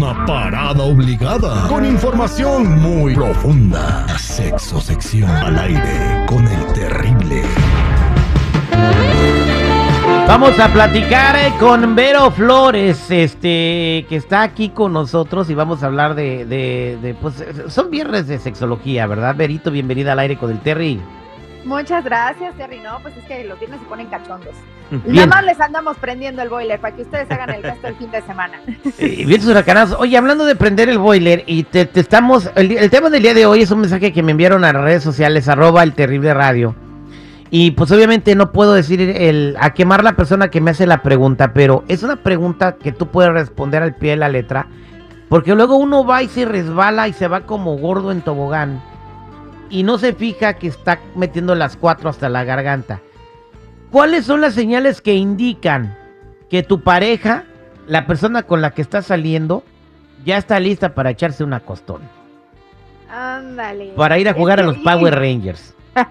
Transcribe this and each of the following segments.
Una parada obligada con información muy profunda. Sexo sección al aire con el terrible. Vamos a platicar eh, con Vero Flores, este, que está aquí con nosotros y vamos a hablar de, de, de, pues, son viernes de sexología, ¿verdad, Verito? Bienvenida al aire con el Terry. Muchas gracias, Terry. No, pues es que los viernes se ponen cachondos. Bien. Nada más les andamos prendiendo el boiler para que ustedes hagan el resto del fin de semana. Eh, bien huracanados. Oye, hablando de prender el boiler, y te, te estamos. El, el tema del día de hoy es un mensaje que me enviaron a las redes sociales, arroba el terrible radio. Y pues obviamente no puedo decir el, a quemar la persona que me hace la pregunta, pero es una pregunta que tú puedes responder al pie de la letra, porque luego uno va y se resbala y se va como gordo en tobogán y no se fija que está metiendo las cuatro hasta la garganta. ¿Cuáles son las señales que indican que tu pareja, la persona con la que estás saliendo, ya está lista para echarse una costón? Ándale. Para ir a jugar a los Power Rangers.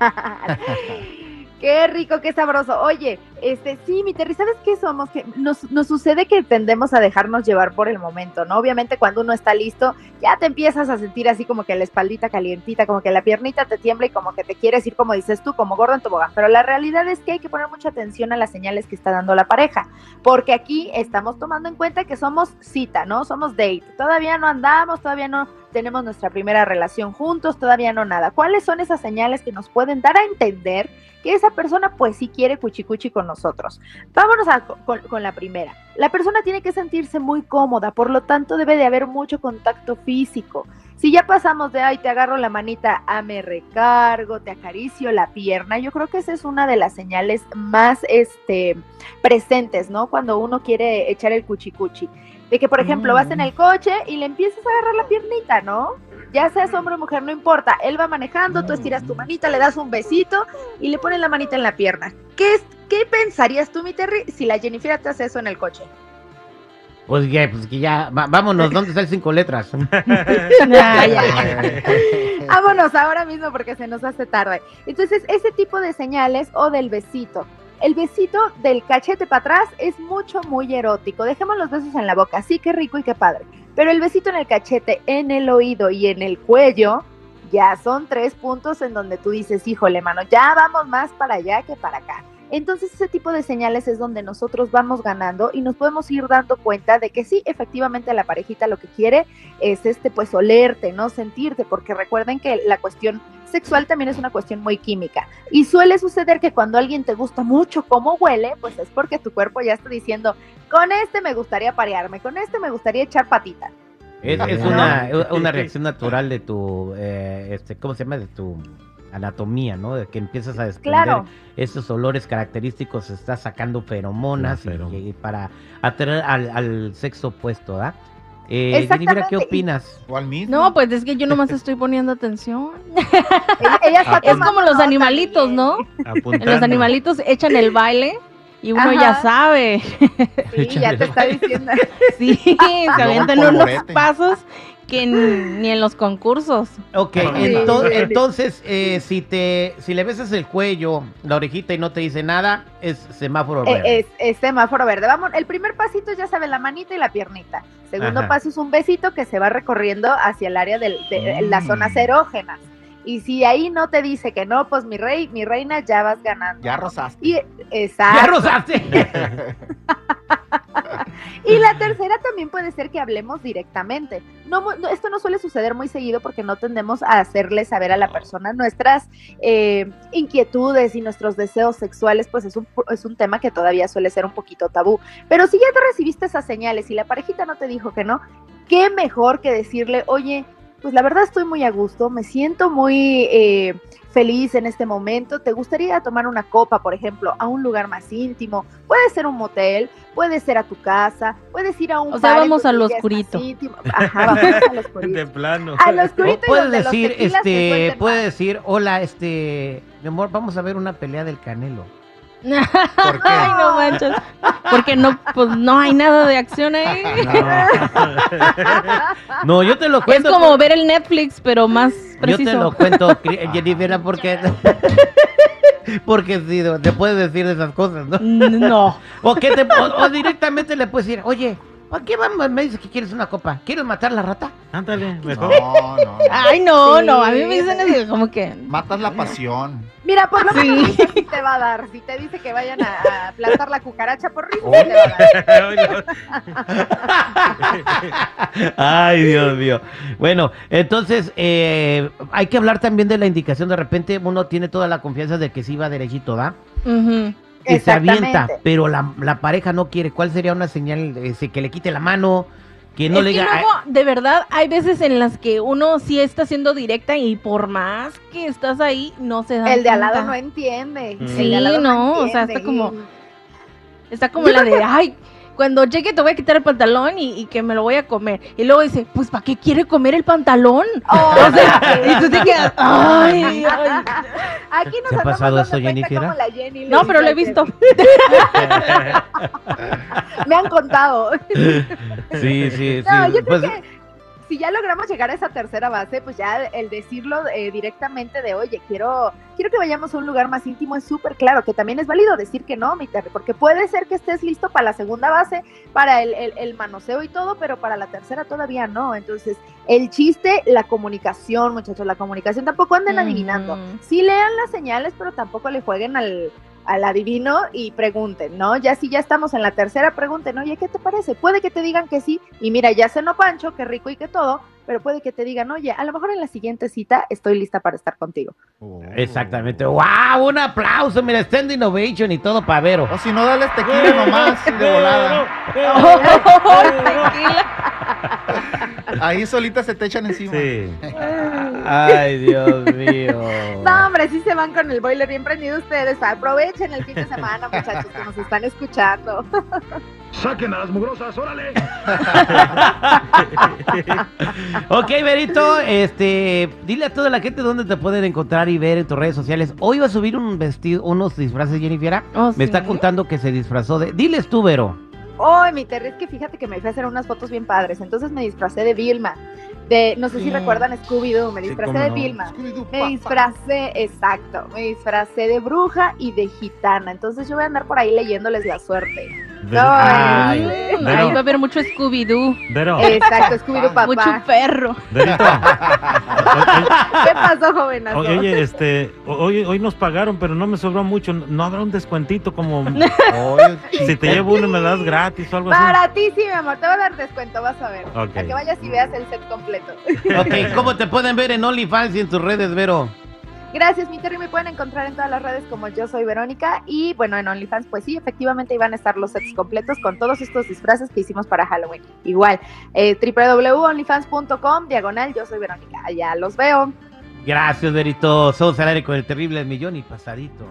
Qué rico, qué sabroso. Oye, este, sí, mi Terry, ¿sabes qué somos? Que nos, nos sucede que tendemos a dejarnos llevar por el momento, ¿no? Obviamente cuando uno está listo, ya te empiezas a sentir así como que la espaldita calientita, como que la piernita te tiembla y como que te quieres ir, como dices tú, como gordo en tobogán. Pero la realidad es que hay que poner mucha atención a las señales que está dando la pareja, porque aquí estamos tomando en cuenta que somos cita, ¿no? Somos date. Todavía no andamos, todavía no tenemos nuestra primera relación juntos, todavía no nada. ¿Cuáles son esas señales que nos pueden dar a entender que esa persona pues sí quiere cuchicuchi con nosotros? Vámonos a- con, con la primera. La persona tiene que sentirse muy cómoda, por lo tanto debe de haber mucho contacto físico. Si ya pasamos de, ay, te agarro la manita, ah, me recargo, te acaricio la pierna, yo creo que esa es una de las señales más este, presentes, ¿no? Cuando uno quiere echar el cuchicuchi. De que, por ejemplo, vas en el coche y le empiezas a agarrar la piernita, ¿no? Ya seas hombre o mujer, no importa. Él va manejando, tú estiras tu manita, le das un besito y le pones la manita en la pierna. ¿Qué, es, qué pensarías tú, mi Terry, si la Jennifer te hace eso en el coche? Pues que, pues que ya, va- vámonos, ¿dónde está el cinco letras? Ya, ya. Vámonos ahora mismo porque se nos hace tarde. Entonces, ese tipo de señales o del besito. El besito del cachete para atrás es mucho, muy erótico. Dejemos los besos en la boca, sí, qué rico y qué padre. Pero el besito en el cachete, en el oído y en el cuello, ya son tres puntos en donde tú dices, híjole, mano, ya vamos más para allá que para acá. Entonces ese tipo de señales es donde nosotros vamos ganando y nos podemos ir dando cuenta de que sí, efectivamente la parejita lo que quiere es este pues olerte, no sentirte, porque recuerden que la cuestión sexual también es una cuestión muy química y suele suceder que cuando alguien te gusta mucho cómo huele, pues es porque tu cuerpo ya está diciendo, con este me gustaría parearme, con este me gustaría echar patita. Es, es una, una reacción natural de tu, eh, este, ¿cómo se llama? De tu anatomía, ¿no? De que empiezas a desprender Claro. esos olores característicos, estás sacando feromonas y- y, para atraer al, al sexo opuesto, ¿verdad? Eh, Jennifer, ¿qué opinas? ¿O al mismo? No, pues es que yo nomás estoy poniendo atención. Ella, ella está Es como los animalitos. ¿no? Apuntando. Los animalitos echan el baile y uno ya sabe. Sí, ya te está diciendo. Sí, se avientan unos pasos que ni en los concursos. Ok, ento- sí. entonces, eh, si te si le besas el cuello, la orejita y no te dice nada, es semáforo Eh, verde. Es, es semáforo verde. Vamos, el primer pasito ya sabe la manita y la piernita. Segundo Ajá. paso es un besito que se va recorriendo hacia el área del- de las Mm. zonas erógenas. Y si ahí no te dice que no, pues mi rey, mi reina, ya vas ganando. Ya rozaste. Y, ¡Ya exacto. rozaste! Y la tercera también puede ser que hablemos directamente. No, esto no suele suceder muy seguido porque no tendemos a hacerle saber a la persona nuestras eh, inquietudes y nuestros deseos sexuales, pues es un, es un tema que todavía suele ser un poquito tabú. Pero si ya te recibiste esas señales y la parejita no te dijo que no, qué mejor que decirle, oye, pues la verdad estoy muy a gusto, me siento muy eh, feliz en este momento. ¿Te gustaría tomar una copa, por ejemplo, a un lugar más íntimo? Puede ser un motel, puede ser a tu casa, puedes ir a un O sea, vamos al oscurito. Ajá, vamos al oscurito. plano. Al oscurito y puedes decir, este, suelten puede más. decir, hola, este, mi amor, vamos a ver una pelea del Canelo. ¿Por qué? Ay, no manches. Porque no, pues no hay nada de acción ahí. No, yo te lo Es cuento. como ver el Netflix, pero más Yo te lo preciso. cuento, Jennifer, porque porque sí, te puedes decir esas cosas, ¿no? No. O que te o, o directamente le puedes decir, oye, ¿Para qué vamos? Me dices que quieres una copa. ¿Quieres matar la rata? Ándale, No, mejor. no, no. Ay, no, Sí, no, a mí me dicen así, como que... Matas la pasión. Mira, por lo Sí. menos risa sí te va a dar. Si te dice que vayan a, a aplastar la cucaracha por risa, te va a dar. Ay, Dios mío. Bueno, entonces eh, hay que hablar también de la indicación. De repente uno tiene toda la confianza de que sí va derechito, ¿da? ujú. Y se avienta, pero la, la pareja no quiere. ¿Cuál sería una señal? Ese, que le quite la mano, que no es le que diga... luego, de verdad, hay veces en las que uno sí está siendo directa y por más que estás ahí, no se da El de al lado no entiende. Mm. Sí, no, o sea, está como- Está como Yo la de, ay, cuando llegue te voy a quitar el pantalón y, y que me lo voy a comer. Y luego dice, pues ¿para qué quiere comer el pantalón? Oh, O sea, y tú te quedas, ay, ay. Aquí nos ¿Te ha pasado eso, Jenny le No, pero lo he visto. Jenny. Me han contado. Sí, sí, No, sí. yo creo Pues, que si ya logramos llegar a esa tercera base, pues ya el decirlo eh, directamente de, oye, quiero, quiero que vayamos a un lugar más íntimo es súper claro, que también es válido decir que no, mi Terry, porque puede ser que estés listo para la segunda base, para el, el- el manoseo y todo, pero para la tercera todavía no. Entonces, el chiste, la comunicación, muchachos, la comunicación tampoco anden adivinando. Sí lean las señales, pero tampoco le jueguen al, al adivino y pregunten, ¿no? Ya si ya estamos en la tercera, pregunten, oye, ¿qué te parece? Puede que te digan que sí, y mira, ya cenó Pancho, qué rico y qué todo, pero puede que te digan, oye, a lo mejor en la siguiente cita estoy lista para estar contigo. Oh. Exactamente. ¡Wow! Un aplauso. Mira, Stand Innovation y todo para Vero. O si no, dale tequila nomás de volada. Tequila. Ahí solita se te echan encima. Sí. Ay, Dios mío. No, hombre, sí se van con el boiler bien prendido ustedes, aprovechen el fin de semana, muchachos, que nos están escuchando. Saquen a las mugrosas, órale. Ok, Verito, este, dile a toda la gente dónde te pueden encontrar y ver en tus redes sociales. Hoy va a subir un vestido, unos disfraces, Jennifer. Oh, Me está contando que se disfrazó de. Diles tú, Vero. Ay, mi Terry, es que fíjate que me fui a hacer unas fotos bien padres, entonces me disfracé de Vilma, de, no sé si recuerdan Scooby-Doo, me disfracé de no. Vilma. Me disfracé, exacto, me disfracé de bruja y de gitana. Entonces yo voy a andar por ahí leyéndoles la suerte. Ay, Vero. ahí va a haber mucho Scooby-Doo, Vero, Exacto, Scooby-Doo Mucho mucho papá. perro. Verito. ¿Qué pasó, jovenazo? Oye, este, hoy, hoy nos pagaron, pero no me sobró mucho. ¿No habrá un descuentito como Oye, si te llevo uno me das gratis o algo así? Para ti sí, mi amor, te voy a dar descuento, vas a ver. Ok. Para que vayas y veas el set completo. Ok, ¿cómo te pueden ver en OnlyFans y en tus redes, Vero? Gracias, mi Terry. Me pueden encontrar en todas las redes como yo soy Verónica. Y bueno, en OnlyFans, pues sí, efectivamente iban a estar los sets completos con todos estos disfraces que hicimos para Halloween. Igual, eh, www.onlyfans.com, diagonal, yo soy Verónica. Allá los veo. Gracias, Verito. Somos al aire con el terrible millón y pasadito.